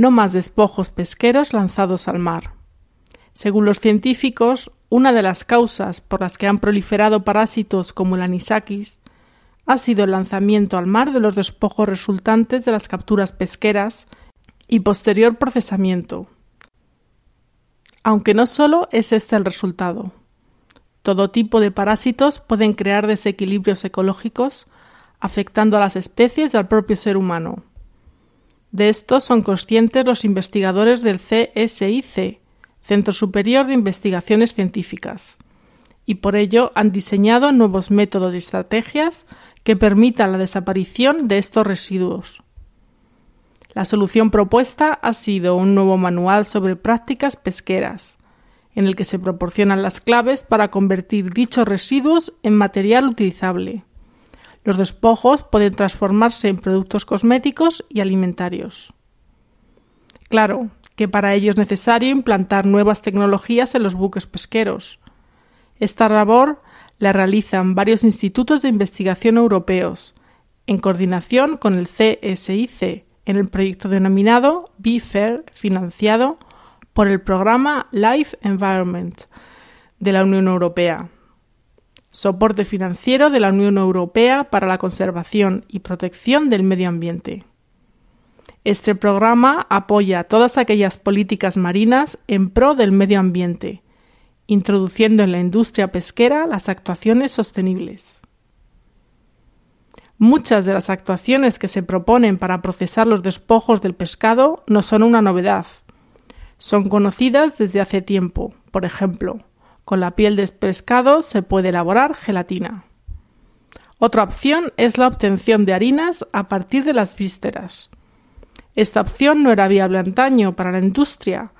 no más despojos pesqueros lanzados al mar. Según los científicos, una de las causas por las que han proliferado parásitos como el anisakis ha sido el lanzamiento al mar de los despojos resultantes de las capturas pesqueras y posterior procesamiento. Aunque no solo es este el resultado. Todo tipo de parásitos pueden crear desequilibrios ecológicos afectando a las especies y al propio ser humano. De esto son conscientes los investigadores del CSIC, Centro Superior de Investigaciones Científicas, y por ello han diseñado nuevos métodos y estrategias que permitan la desaparición de estos residuos. La solución propuesta ha sido un nuevo manual sobre prácticas pesqueras, en el que se proporcionan las claves para convertir dichos residuos en material utilizable. Los despojos pueden transformarse en productos cosméticos y alimentarios. Claro que para ello es necesario implantar nuevas tecnologías en los buques pesqueros. Esta labor la realizan varios institutos de investigación europeos, en coordinación con el CSIC, en el proyecto denominado BFAIR, financiado por el programa Life Environment de la Unión Europea soporte financiero de la Unión Europea para la conservación y protección del medio ambiente. Este programa apoya todas aquellas políticas marinas en pro del medio ambiente, introduciendo en la industria pesquera las actuaciones sostenibles. Muchas de las actuaciones que se proponen para procesar los despojos del pescado no son una novedad. Son conocidas desde hace tiempo, por ejemplo, con la piel de pescado se puede elaborar gelatina. Otra opción es la obtención de harinas a partir de las vísceras. Esta opción no era viable antaño para la industria,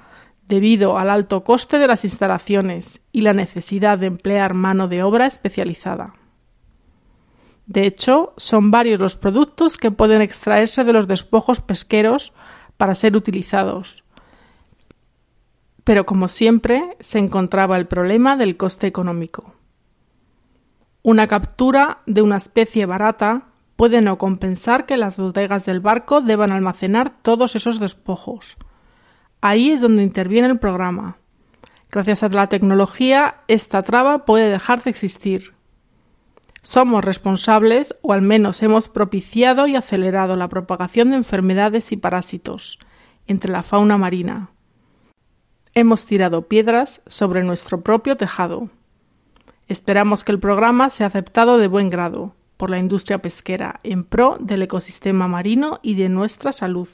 debido al alto coste de las instalaciones y la necesidad de emplear mano de obra especializada. De hecho, son varios los productos que pueden extraerse de los despojos pesqueros para ser utilizados, pero como siempre se encontraba el problema del coste económico. Una captura de una especie barata puede no compensar que las bodegas del barco deban almacenar todos esos despojos. Ahí es donde interviene el programa. Gracias a la tecnología, esta traba puede dejar de existir. Somos responsables, o al menos hemos propiciado y acelerado la propagación de enfermedades y parásitos entre la fauna marina. Hemos tirado piedras sobre nuestro propio tejado. Esperamos que el programa sea aceptado de buen grado por la industria pesquera en pro del ecosistema marino y de nuestra salud.